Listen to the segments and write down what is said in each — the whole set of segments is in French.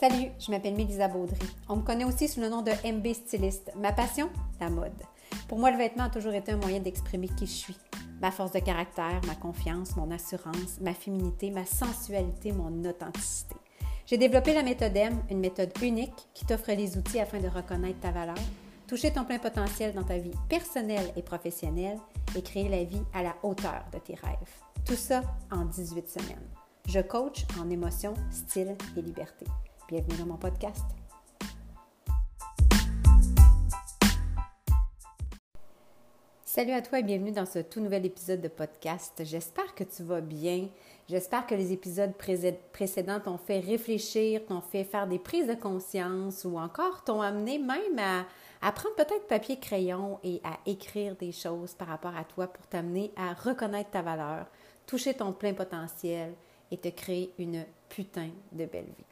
Salut, je m'appelle Mélisa Baudry. On me connaît aussi sous le nom de MB Styliste. Ma passion, la mode. Pour moi, le vêtement a toujours été un moyen d'exprimer qui je suis. Ma force de caractère, ma confiance, mon assurance, ma féminité, ma sensualité, mon authenticité. J'ai développé la méthode M, une méthode unique qui t'offre les outils afin de reconnaître ta valeur, toucher ton plein potentiel dans ta vie personnelle et professionnelle et créer la vie à la hauteur de tes rêves. Tout ça en 18 semaines. Je coach en émotion, style et liberté. Bienvenue dans mon podcast. Salut à toi et bienvenue dans ce tout nouvel épisode de podcast. J'espère que tu vas bien. J'espère que les épisodes précédents t'ont fait réfléchir, t'ont fait faire des prises de conscience ou encore t'ont amené même à, à prendre peut-être papier crayon et à écrire des choses par rapport à toi pour t'amener à reconnaître ta valeur, toucher ton plein potentiel et te créer une putain de belle vie.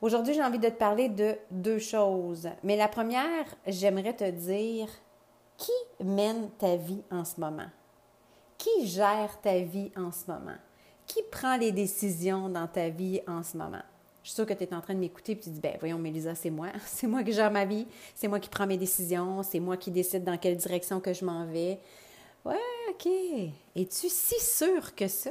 Aujourd'hui, j'ai envie de te parler de deux choses. Mais la première, j'aimerais te dire qui mène ta vie en ce moment? Qui gère ta vie en ce moment? Qui prend les décisions dans ta vie en ce moment? Je suis sûre que tu es en train de m'écouter et tu dis, ben voyons, Mélisa, c'est moi. C'est moi qui gère ma vie. C'est moi qui prends mes décisions. C'est moi qui décide dans quelle direction que je m'en vais. Ouais, OK. Es-tu si sûr que ça?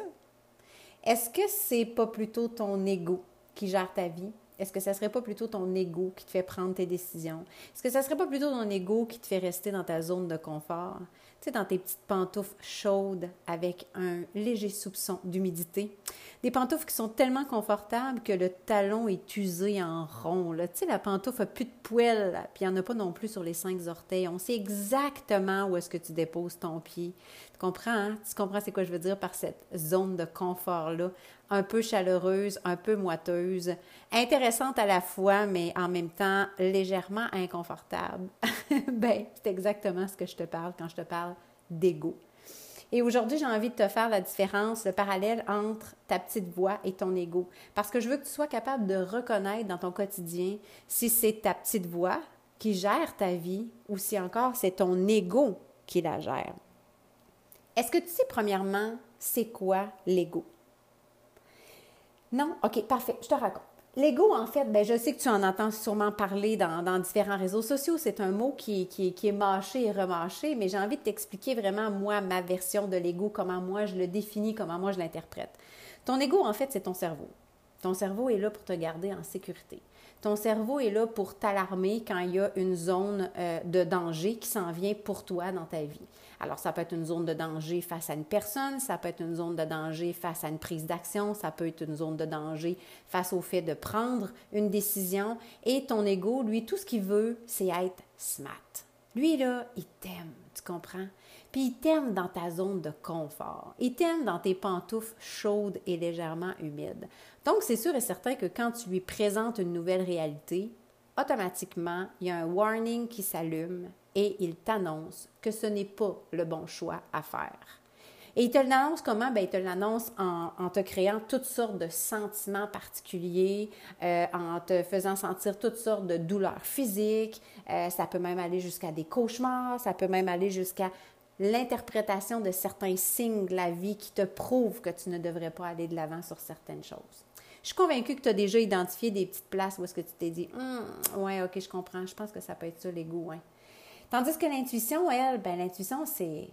Est-ce que c'est pas plutôt ton ego qui gère ta vie? Est-ce que ça serait pas plutôt ton ego qui te fait prendre tes décisions? Est-ce que ça serait pas plutôt ton ego qui te fait rester dans ta zone de confort? Tu sais, dans tes petites pantoufles chaudes avec un léger soupçon d'humidité? Des pantoufles qui sont tellement confortables que le talon est usé en rond. Tu sais, la pantoufle n'a plus de poêle, puis il n'y en a pas non plus sur les cinq orteils. On sait exactement où est-ce que tu déposes ton pied. Tu comprends, hein? Tu comprends c'est quoi je veux dire par cette zone de confort-là? Un peu chaleureuse, un peu moiteuse, intéressante à la fois, mais en même temps légèrement inconfortable. ben, c'est exactement ce que je te parle quand je te parle d'ego. Et aujourd'hui, j'ai envie de te faire la différence, le parallèle entre ta petite voix et ton ego. Parce que je veux que tu sois capable de reconnaître dans ton quotidien si c'est ta petite voix qui gère ta vie ou si encore c'est ton ego qui la gère. Est-ce que tu sais premièrement c'est quoi l'ego? Non? OK, parfait, je te raconte. L'ego, en fait, ben, je sais que tu en entends sûrement parler dans, différents réseaux sociaux. C'est un mot qui, qui, qui, est mâché et remâché, mais j'ai envie de t'expliquer vraiment, moi, ma version de l'ego, comment moi je le définis, comment moi je l'interprète. Ton ego, en fait, c'est ton cerveau. Ton cerveau est là pour te garder en sécurité. Ton cerveau est là pour t'alarmer quand il y a une zone euh, de danger qui s'en vient pour toi dans ta vie. Alors, ça peut être une zone de danger face à une personne, ça peut être une zone de danger face à une prise d'action, ça peut être une zone de danger face au fait de prendre une décision. Et ton ego, lui, tout ce qu'il veut, c'est être smart. Lui, là, il t'aime, tu comprends? Puis il t'aime dans ta zone de confort. Il t'aime dans tes pantoufles chaudes et légèrement humides. Donc, c'est sûr et certain que quand tu lui présentes une nouvelle réalité, automatiquement, il y a un warning qui s'allume et il t'annonce que ce n'est pas le bon choix à faire. Et il te l'annonce comment? Bien, il te l'annonce en, te créant toutes sortes de sentiments particuliers, euh, en te faisant sentir toutes sortes de douleurs physiques. Euh, ça peut même aller jusqu'à des cauchemars, ça peut même aller jusqu'à l'interprétation de certains signes de la vie qui te prouvent que tu ne devrais pas aller de l'avant sur certaines choses. Je suis convaincue que tu as déjà identifié des petites places où est-ce que tu t'es dit hum, ouais, ok, je comprends, je pense que ça peut être ça l'ego, hein. Tandis que l'intuition, elle, ben l'intuition, c'est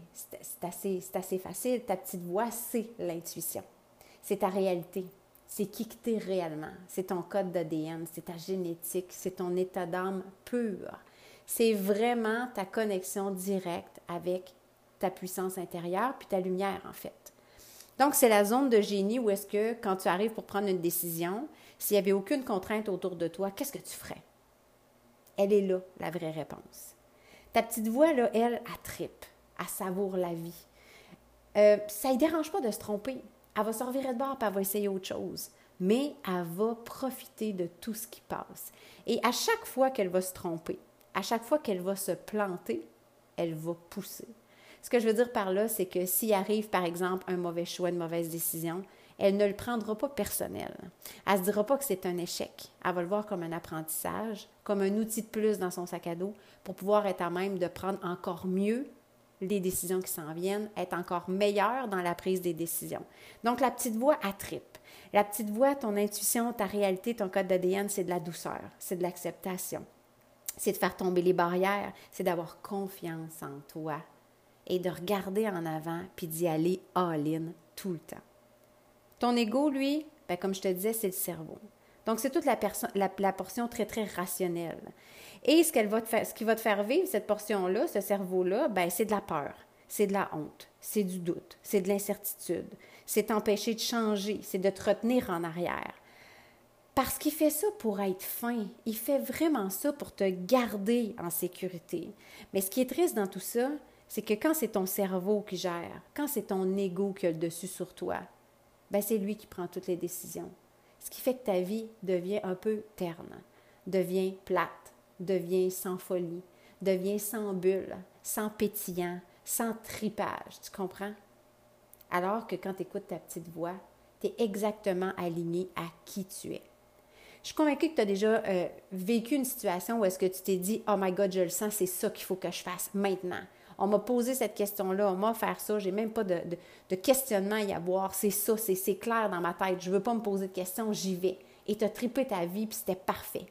assez, assez facile. Ta petite voix, c'est l'intuition. C'est ta réalité. C'est qui que tu es réellement. C'est ton code d'ADN, c'est ta génétique, c'est ton état d'âme pur. C'est vraiment ta connexion directe avec ta puissance intérieure puis ta lumière, en fait. Donc, c'est la zone de génie où est-ce que, quand tu arrives pour prendre une décision, s'il n'y avait aucune contrainte autour de toi, qu'est-ce que tu ferais? Elle est là, la vraie réponse. Ta petite voix, là, elle, elle tripe, elle savoure la vie. Euh, ça ne dérange pas de se tromper. Elle va se revirer de bord et elle va essayer autre chose. Mais elle va profiter de tout ce qui passe. Et à chaque fois qu'elle va se tromper, à chaque fois qu'elle va se planter, elle va pousser. Ce que je veux dire par là, c'est que s'il arrive, par exemple, un mauvais choix, une mauvaise décision, elle ne le prendra pas personnel. Elle ne se dira pas que c'est un échec. Elle va le voir comme un apprentissage, comme un outil de plus dans son sac à dos pour pouvoir être à même de prendre encore mieux les décisions qui s'en viennent, être encore meilleure dans la prise des décisions. Donc, la petite voix attripe. La petite voix, ton intuition, ta réalité, ton code d'ADN, c'est de la douceur, c'est de l'acceptation, c'est de faire tomber les barrières, c'est d'avoir confiance en toi et de regarder en avant puis d'y aller all-in tout le temps. Ton ego, lui, ben, comme je te disais, c'est le cerveau. Donc, c'est toute la, la, portion très, très rationnelle. Et ce, qu'elle va te faire, ce qui va te faire vivre, cette portion-là, ce cerveau-là, ben, c'est de la peur, c'est de la honte, c'est du doute, c'est de l'incertitude, c'est t'empêcher de changer, c'est de te retenir en arrière. Parce qu'il fait ça pour être fin. Il fait vraiment ça pour te garder en sécurité. Mais ce qui est triste dans tout ça, c'est que quand c'est ton cerveau qui gère, quand c'est ton ego qui a le dessus sur toi, ben c'est lui qui prend toutes les décisions. Ce qui fait que ta vie devient un peu terne, devient plate, devient sans folie, devient sans bulle, sans pétillant, sans tripage. Tu comprends? Alors que quand tu écoutes ta petite voix, tu es exactement aligné à qui tu es. Je suis convaincue que tu as déjà euh, vécu une situation où est-ce que tu t'es dit Oh my God, je le sens, c'est ça qu'il faut que je fasse maintenant. On m'a posé cette question-là, on m'a offert ça, j'ai même pas de, questionnement à y avoir. C'est ça, c'est clair dans ma tête. Je veux pas me poser de questions, j'y vais. Et tu as trippé ta vie, puis c'était parfait.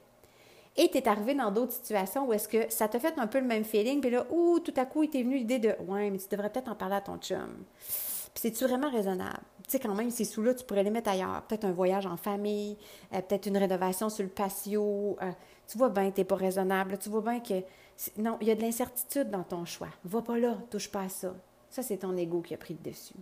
Et tu es arrivé dans d'autres situations où est-ce que ça t'a fait un peu le même feeling, puis là, ouh, tout à coup, il t'est venu l'idée de Ouais, mais tu devrais peut-être en parler à ton chum. Puis c'est-tu vraiment raisonnable? Tu sais, quand même, ces sous-là, tu pourrais les mettre ailleurs. Peut-être un voyage en famille, euh, peut-être une rénovation sur le patio. Euh, tu vois bien que tu n'es pas raisonnable. Tu vois bien que non, il y a de l'incertitude dans ton choix. Va pas là, touche pas à ça. Ça, c'est ton ego qui a pris le dessus.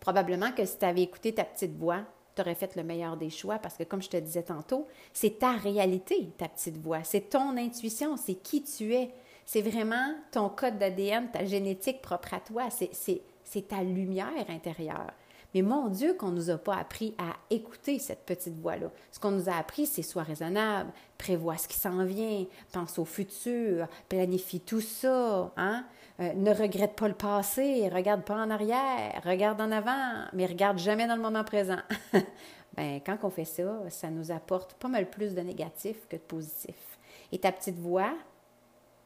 Probablement que si tu avais écouté ta petite voix, tu aurais fait le meilleur des choix parce que, comme je te disais tantôt, c'est ta réalité, ta petite voix. C'est ton intuition, c'est qui tu es. C'est vraiment ton code d'ADN, ta génétique propre à toi. C'est ta lumière intérieure. Mais mon Dieu, qu'on ne nous a pas appris à écouter cette petite voix-là. Ce qu'on nous a appris, c'est sois raisonnable, prévois ce qui s'en vient, pense au futur, planifie tout ça, hein? Euh, ne regrette pas le passé, regarde pas en arrière, regarde en avant, mais regarde jamais dans le moment présent. ben, quand on fait ça, ça nous apporte pas mal plus de négatif que de positif. Et ta petite voix,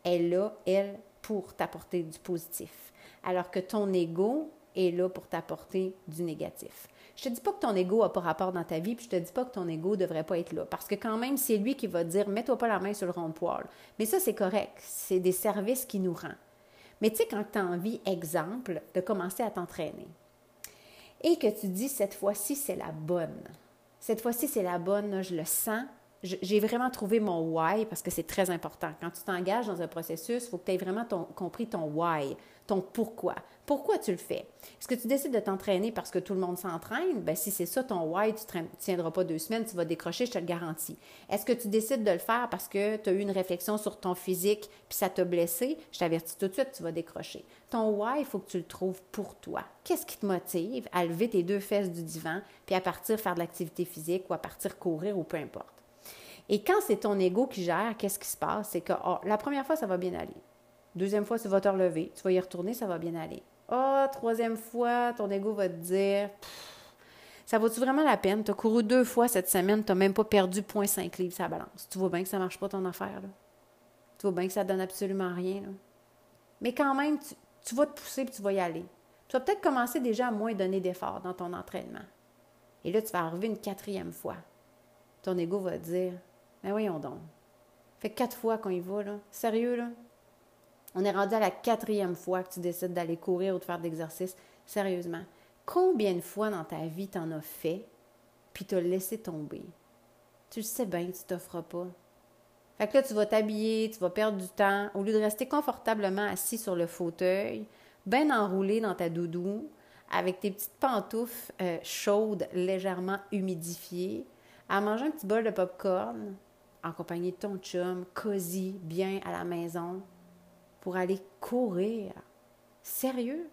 elle là, elle, pour t'apporter du positif. Alors que ton ego, est là pour t'apporter du négatif. Je te dis pas que ton ego a pas rapport dans ta vie, puis je te dis pas que ton ego devrait pas être là, parce que quand même, c'est lui qui va dire mets-toi pas la main sur le rond-poil. Mais ça, c'est correct. C'est des services qui nous rend. Mais tu sais, quand tu as envie, exemple, de commencer à t'entraîner, et que tu dis cette fois-ci, c'est la bonne. Cette fois-ci, c'est la bonne, je le sens, j'ai vraiment trouvé mon why parce que c'est très important. Quand tu t'engages dans un processus, il faut que tu aies vraiment compris ton why, ton pourquoi. Pourquoi tu le fais? Est-ce que tu décides de t'entraîner parce que tout le monde s'entraîne? Ben, si c'est ça ton why, tu ne tiendras pas deux semaines, tu vas décrocher, je te le garantis. Est-ce que tu décides de le faire parce que tu as eu une réflexion sur ton physique puis ça t'a blessé? Je t'avertis tout de suite, tu vas décrocher. Ton why, il faut que tu le trouves pour toi. Qu'est-ce qui te motive à lever tes deux fesses du divan puis à partir faire de l'activité physique ou à partir courir ou peu importe? Et quand c'est ton ego qui gère, qu'est-ce qui se passe? C'est que oh, la première fois, ça va bien aller. Deuxième fois, tu vas te relever. Tu vas y retourner, ça va bien aller. Oh, troisième fois, ton ego va te dire Ça vaut-tu vraiment la peine? Tu as couru deux fois cette semaine, tu n'as même pas perdu 0.5 livres sa balance. Tu vois bien que ça ne marche pas ton affaire. Là. Tu vois bien que ça ne donne absolument rien. Mais quand même, tu, tu vas te pousser et tu vas y aller. Tu vas peut-être commencer déjà à moins donner d'efforts dans ton entraînement. Et là, tu vas arriver une quatrième fois. Ton ego va te dire mais voyons donc. Fait quatre fois qu'on y va, là. Sérieux, là? On est rendu à la quatrième fois que tu décides d'aller courir ou de faire de l'exercice. Sérieusement. Combien de fois dans ta vie t'en as fait, puis t'as laissé tomber? Tu le sais bien que tu t'offres pas. Fait que là, tu vas t'habiller, tu vas perdre du temps. Au lieu de rester confortablement assis sur le fauteuil, bien enroulé dans ta doudou, avec tes petites pantoufles euh, chaudes, légèrement humidifiées, à manger un petit bol de popcorn, en compagnie de ton chum, cosy, bien à la maison, pour aller courir. Sérieux?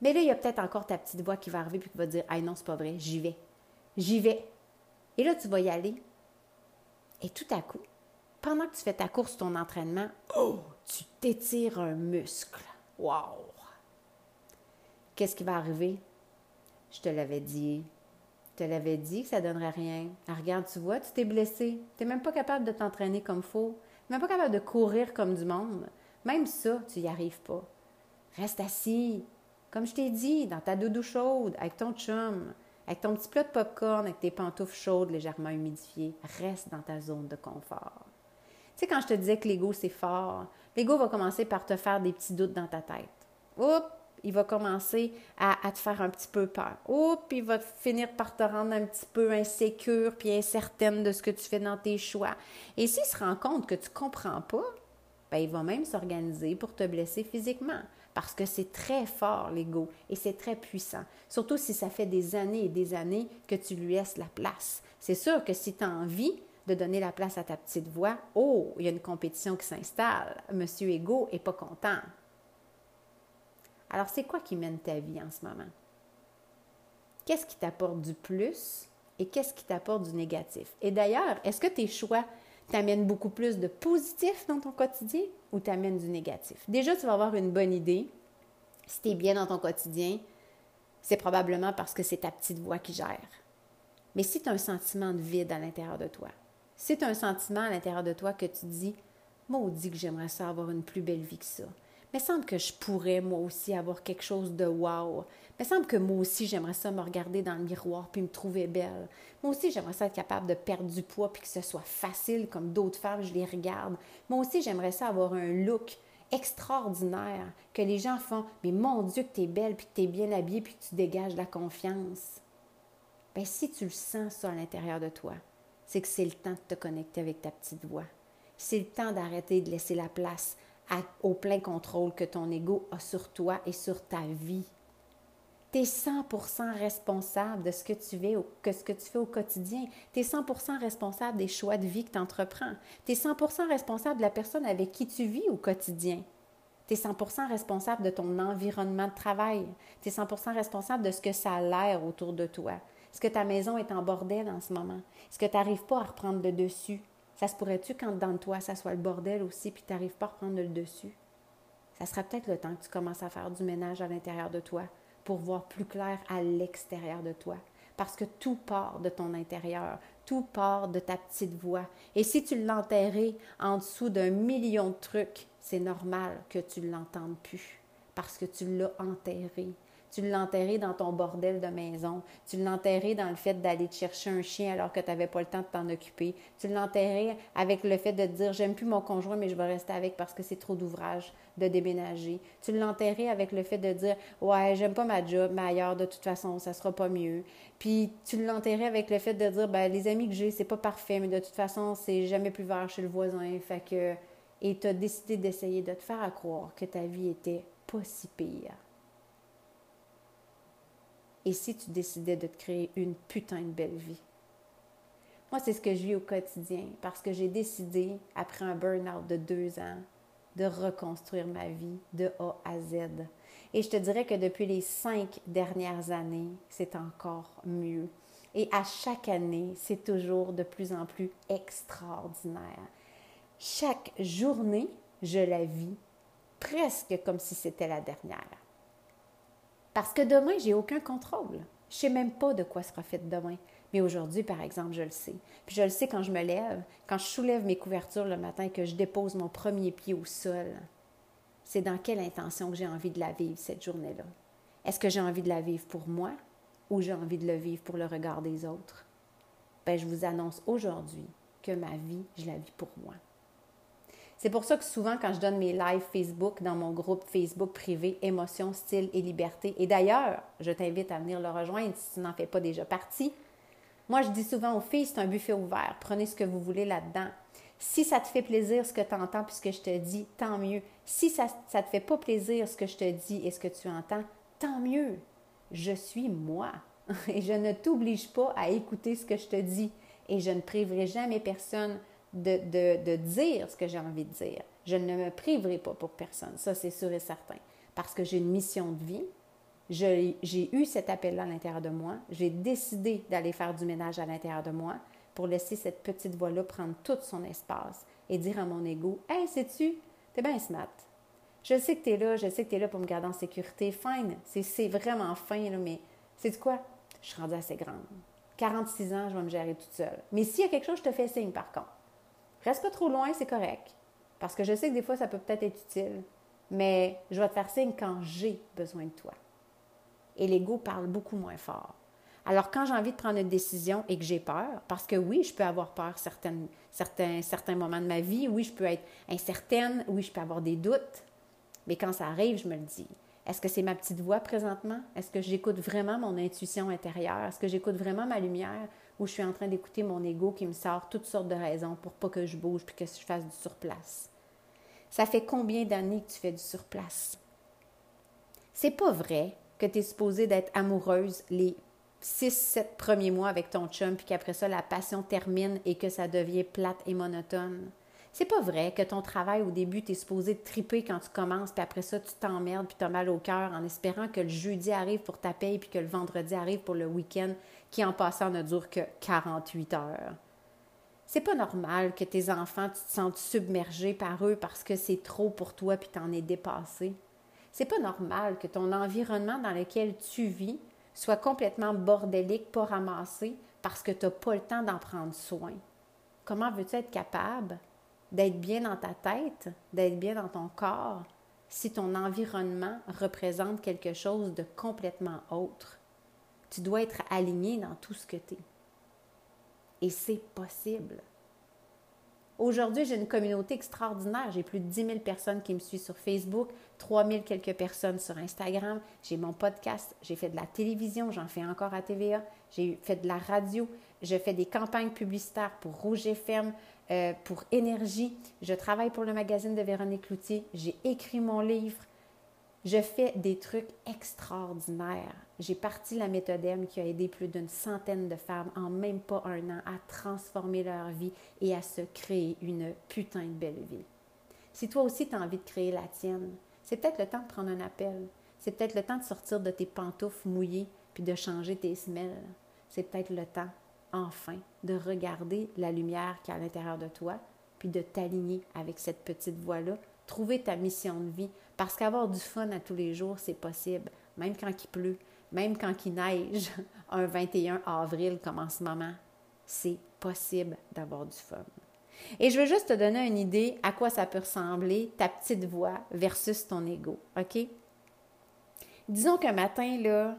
Mais là, il y a peut-être encore ta petite voix qui va arriver puis qui va dire Ah non, c'est pas vrai, j'y vais. J'y vais. Et là, tu vas y aller. Et tout à coup, pendant que tu fais ta course, ton entraînement, oh, tu t'étires un muscle. Wow! Qu'est-ce qui va arriver? Je te l'avais dit, te l'avais dit que ça ne donnerait rien. Regarde, tu vois, tu t'es blessé. Tu n'es même pas capable de t'entraîner comme faut. Tu n'es même pas capable de courir comme du monde. Même ça, tu n'y arrives pas. Reste assis. Comme je t'ai dit, dans ta doudou chaude, avec ton chum. avec ton petit plat de popcorn, avec tes pantoufles chaudes légèrement humidifiées, reste dans ta zone de confort. Tu sais, quand je te disais que l'ego, c'est fort, l'ego va commencer par te faire des petits doutes dans ta tête. Oups, il va commencer à, te faire un petit peu peur. Oups, il va finir par te rendre un petit peu insécure puis incertaine de ce que tu fais dans tes choix. Et s'il se rend compte que tu comprends pas, ben, il va même s'organiser pour te blesser physiquement. Parce que c'est très fort, l'ego, et c'est très puissant. Surtout si ça fait des années et des années que tu lui laisses la place. C'est sûr que si tu as envie de donner la place à ta petite voix, oh, il y a une compétition qui s'installe. Monsieur Ego est pas content. Alors, c'est quoi qui mène ta vie en ce moment? Qu'est-ce qui t'apporte du plus et qu'est-ce qui t'apporte du négatif? Et d'ailleurs, est-ce que tes choix t'amènent beaucoup plus de positif dans ton quotidien ou t'amènent du négatif? Déjà, tu vas avoir une bonne idée. Si tu es bien dans ton quotidien, c'est probablement parce que c'est ta petite voix qui gère. Mais si tu as un sentiment de vide à l'intérieur de toi, si tu as un sentiment à l'intérieur de toi que tu dis, maudit que j'aimerais ça avoir une plus belle vie que ça, mais semble que je pourrais moi aussi avoir quelque chose de wow. Mais semble que moi aussi j'aimerais ça me regarder dans le miroir puis me trouver belle. Moi aussi j'aimerais ça être capable de perdre du poids puis que ce soit facile comme d'autres femmes, je les regarde. Moi aussi j'aimerais ça avoir un look extraordinaire que les gens font mais mon dieu que tu es belle puis que tu es bien habillée puis que tu dégages la confiance. Ben si tu le sens ça à l'intérieur de toi, c'est que c'est le temps de te connecter avec ta petite voix. C'est le temps d'arrêter de laisser la place au plein contrôle que ton ego a sur toi et sur ta vie. Tu es 100% responsable de ce que tu fais, que ce que tu fais au quotidien. Tu es 100% responsable des choix de vie que tu entreprends. Tu es 100% responsable de la personne avec qui tu vis au quotidien. Tu es 100% responsable de ton environnement de travail. Tu es 100% responsable de ce que ça a l'air autour de toi. Est-ce que ta maison est en bordel en ce moment? Est-ce que tu n'arrives pas à reprendre le dessus? Ça se pourrait-tu quand dans toi, ça soit le bordel aussi, puis tu n'arrives pas à reprendre le dessus? Ça sera peut-être le temps que tu commences à faire du ménage à l'intérieur de toi pour voir plus clair à l'extérieur de toi. Parce que tout part de ton intérieur, tout part de ta petite voix. Et si tu l'enterrais en dessous d'un million de trucs, c'est normal que tu ne l'entendes plus parce que tu l'as enterré. Tu l'enterrais dans ton bordel de maison. Tu l'enterrais dans le fait d'aller te chercher un chien alors que tu n'avais pas le temps de t'en occuper. Tu l'enterrais avec le fait de te dire j'aime plus mon conjoint mais je vais rester avec parce que c'est trop d'ouvrage de déménager. Tu l'enterrais avec le fait de dire ouais j'aime pas ma job mais ailleurs de toute façon ça sera pas mieux. Puis tu l'enterrais avec le fait de dire ben les amis que j'ai c'est pas parfait mais de toute façon c'est jamais plus vert chez le voisin. Fait que et tu as décidé d'essayer de te faire croire que ta vie était pas si pire. Et si tu décidais de te créer une putain de belle vie? Moi, c'est ce que je vis au quotidien parce que j'ai décidé, après un burn-out de deux ans, de reconstruire ma vie de A à Z. Et je te dirais que depuis les cinq dernières années, c'est encore mieux. Et à chaque année, c'est toujours de plus en plus extraordinaire. Chaque journée, je la vis presque comme si c'était la dernière. Parce que demain, j'ai aucun contrôle. Je sais même pas de quoi sera fait demain. Mais aujourd'hui, par exemple, je le sais. Puis je le sais quand je me lève, quand je soulève mes couvertures le matin, que je dépose mon premier pied au sol. C'est dans quelle intention que j'ai envie de la vivre cette journée-là? Est-ce que j'ai envie de la vivre pour moi ou j'ai envie de le vivre pour le regard des autres? Ben, je vous annonce aujourd'hui que ma vie, je la vis pour moi. C'est pour ça que souvent, quand je donne mes lives Facebook dans mon groupe Facebook privé Émotion, Style et Liberté, et d'ailleurs, je t'invite à venir le rejoindre si tu n'en fais pas déjà partie. Moi, je dis souvent aux filles, c'est un buffet ouvert. Prenez ce que vous voulez là-dedans. Si ça te fait plaisir ce que tu entends puisque je te dis, tant mieux. Si ça ne te fait pas plaisir ce que je te dis et ce que tu entends, tant mieux. Je suis moi et je ne t'oblige pas à écouter ce que je te dis et je ne priverai jamais personne de, dire ce que j'ai envie de dire. Je ne me priverai pas pour personne, ça c'est sûr et certain, parce que j'ai une mission de vie. J'ai eu cet appel-là à l'intérieur de moi. J'ai décidé d'aller faire du ménage à l'intérieur de moi pour laisser cette petite voix-là prendre tout son espace et dire à mon ego Hey, sais-tu, t'es bien smart. Je sais que tu es là, je sais que tu es là pour me garder en sécurité. Fine, c'est vraiment fin, là, mais c'est quoi? Je suis rendue assez grande. 46 ans, je vais me gérer toute seule. Mais s'il y a quelque chose, je te fais signe par contre. Reste pas trop loin, c'est correct. Parce que je sais que des fois, ça peut peut-être être utile. Mais je vais te faire signe quand j'ai besoin de toi. Et l'ego parle beaucoup moins fort. Alors, quand j'ai envie de prendre une décision et que j'ai peur, parce que oui, je peux avoir peur certains, certains moments de ma vie, oui, je peux être incertaine, oui, je peux avoir des doutes, mais quand ça arrive, je me le dis. Est-ce que c'est ma petite voix présentement? Est-ce que j'écoute vraiment mon intuition intérieure? Est-ce que j'écoute vraiment ma lumière? Ou je suis en train d'écouter mon ego qui me sort toutes sortes de raisons pour pas que je bouge puis que je fasse du surplace? Ça fait combien d'années que tu fais du surplace? C'est pas vrai que tu es supposée d'être amoureuse les six, sept premiers mois avec ton chum, puis qu'après ça, la passion termine et que ça devient plate et monotone. C'est pas vrai que ton travail au début, tu es supposé triper quand tu commences, puis après ça, tu t'emmerdes, puis tu as mal au cœur en espérant que le jeudi arrive pour ta paye, puis que le vendredi arrive pour le week-end, qui en passant ne dure que 48 heures. C'est pas normal que tes enfants, tu te sentes submergé par eux parce que c'est trop pour toi puis t'en es dépassé. C'est pas normal que ton environnement dans lequel tu vis soit complètement bordélique, pas ramassé, parce que tu n'as pas le temps d'en prendre soin. Comment veux-tu être capable d'être bien dans ta tête, d'être bien dans ton corps, si ton environnement représente quelque chose de complètement autre? Tu dois être aligné dans tout ce que tu es. Et c'est possible. Aujourd'hui, j'ai une communauté extraordinaire. J'ai plus de 10 000 personnes qui me suivent sur Facebook, 3 000 quelques personnes sur Instagram. J'ai mon podcast, j'ai fait de la télévision, j'en fais encore à TVA. J'ai fait de la radio, je fais des campagnes publicitaires pour Rouge FM, euh, pour Énergie. Je travaille pour le magazine de Véronique Loutier. J'ai écrit mon livre. Je fais des trucs extraordinaires. J'ai parti la méthode M qui a aidé plus d'une centaine de femmes en même pas un an à transformer leur vie et à se créer une putain de belle vie. Si toi aussi tu as envie de créer la tienne, c'est peut-être le temps de prendre un appel. C'est peut-être le temps de sortir de tes pantoufles mouillées puis de changer tes semelles. C'est peut-être le temps, enfin, de regarder la lumière qui est à l'intérieur de toi puis de t'aligner avec cette petite voix-là trouver ta mission de vie. Parce qu'avoir du fun à tous les jours, c'est possible, même quand il pleut, même quand il neige, un 21 avril comme en ce moment. C'est possible d'avoir du fun. Et je veux juste te donner une idée à quoi ça peut ressembler, ta petite voix versus ton ego, OK? Disons qu'un matin, là,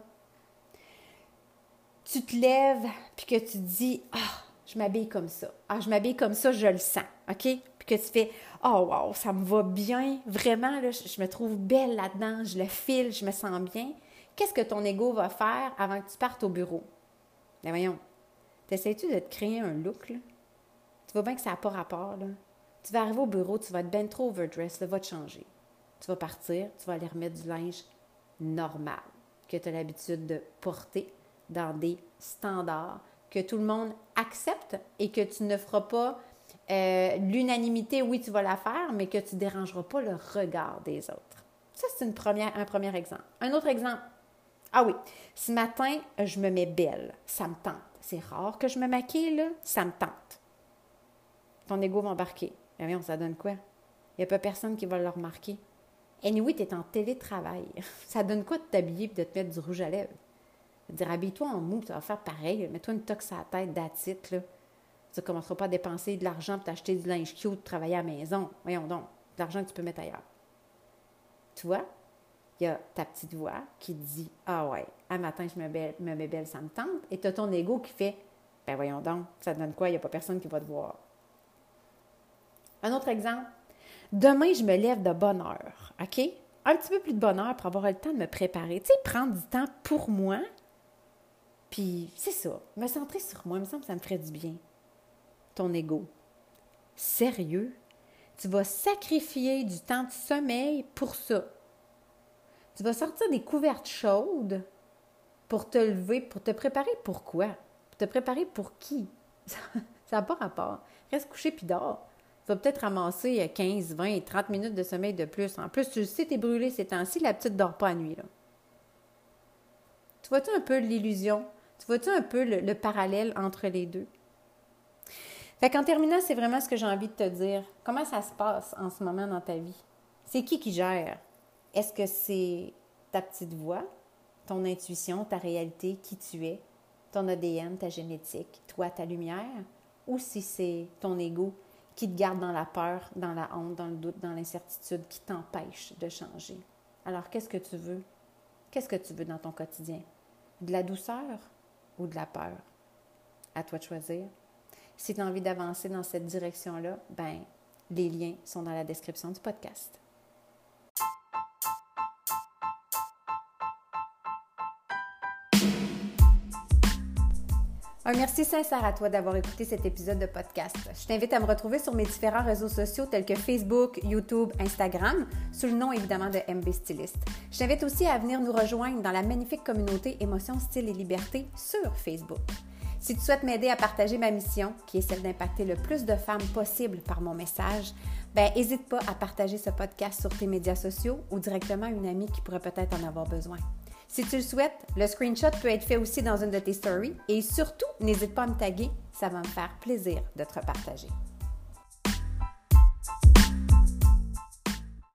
tu te lèves puis que tu dis Ah, je m'habille comme ça. Ah, je m'habille comme ça, je le sens. OK? Puis que tu fais Oh, wow, ça me va bien. Vraiment, là, je, me trouve belle là-dedans. Je le file, je me sens bien. Qu'est-ce que ton ego va faire avant que tu partes au bureau? Ben voyons, t'essayes-tu de te créer un look, là? Tu vois bien que ça n'a pas rapport, là. Tu vas arriver au bureau, tu vas être bien trop overdress, ça va te changer. Tu vas partir, tu vas aller remettre du linge normal que tu as l'habitude de porter dans des standards que tout le monde accepte et que tu ne feras pas euh, l'unanimité, oui, tu vas la faire, mais que tu ne dérangeras pas le regard des autres. Ça, c'est un premier exemple. Un autre exemple. Ah oui, ce matin, je me mets belle. Ça me tente. C'est rare que je me maquille. Ça me tente. Ton ego va embarquer. Mais voyons, ça donne quoi? Il n'y a pas personne qui va le remarquer. Anyway, tu es en télétravail. Ça donne quoi de t'habiller et de te mettre du rouge à lèvres? Dire, habille-toi en mou, tu vas faire pareil. Mets-toi une tox à la tête d'attitude. Tu ne commenceras pas à dépenser de l'argent pour t'acheter du linge cute, travailler à la maison. Voyons donc, de l'argent que tu peux mettre ailleurs. Tu vois, il y a ta petite voix qui dit Ah ouais, un matin, je me, mets belle, ça me tente. Et tu as ton ego qui fait Ben voyons donc, ça donne quoi? Il n'y a pas personne qui va te voir. Un autre exemple Demain, je me lève de bonne heure. OK? Un petit peu plus de bonne heure pour avoir le temps de me préparer. Tu sais, prendre du temps pour moi, puis c'est ça, me centrer sur moi, il me semble que ça me ferait du bien. Ton ego. Sérieux? Tu vas sacrifier du temps de sommeil pour ça. Tu vas sortir des couvertes chaudes pour te lever, pour te préparer pourquoi? Pour te préparer pour qui? Ça n'a pas rapport. Reste couché puis dors. Tu vas peut-être ramasser 15, 20, 30 minutes de sommeil de plus. En plus, tu sais, t'es brûlé ces temps-ci, la petite dort pas à nuit. Là. Tu vois-tu un peu l'illusion? Tu vois-tu un peu le, parallèle entre les deux? Fait qu'en terminant, c'est vraiment ce que j'ai envie de te dire. Comment ça se passe en ce moment dans ta vie? C'est qui qui gère? Est-ce que c'est ta petite voix, ton intuition, ta réalité, qui tu es, ton ADN, ta génétique, toi, ta lumière? Ou si c'est ton ego qui te garde dans la peur, dans la honte, dans le doute, dans l'incertitude, qui t'empêche de changer? Alors, qu'est-ce que tu veux? Qu'est-ce que tu veux dans ton quotidien? De la douceur? Ou de la peur? À toi de choisir. Si tu as envie d'avancer dans cette direction-là, ben les liens sont dans la description du podcast. Un merci sincère à toi d'avoir écouté cet épisode de podcast. Je t'invite à me retrouver sur mes différents réseaux sociaux tels que Facebook, YouTube, Instagram, sous le nom évidemment de MB Stylist. Je t'invite aussi à venir nous rejoindre dans la magnifique communauté Émotion, Style et Liberté sur Facebook. Si tu souhaites m'aider à partager ma mission, qui est celle d'impacter le plus de femmes possible par mon message, ben n'hésite pas à partager ce podcast sur tes médias sociaux ou directement à une amie qui pourrait peut-être en avoir besoin. Si tu le souhaites, le screenshot peut être fait aussi dans une de tes stories et surtout, n'hésite pas à me taguer, ça va me faire plaisir de te repartager.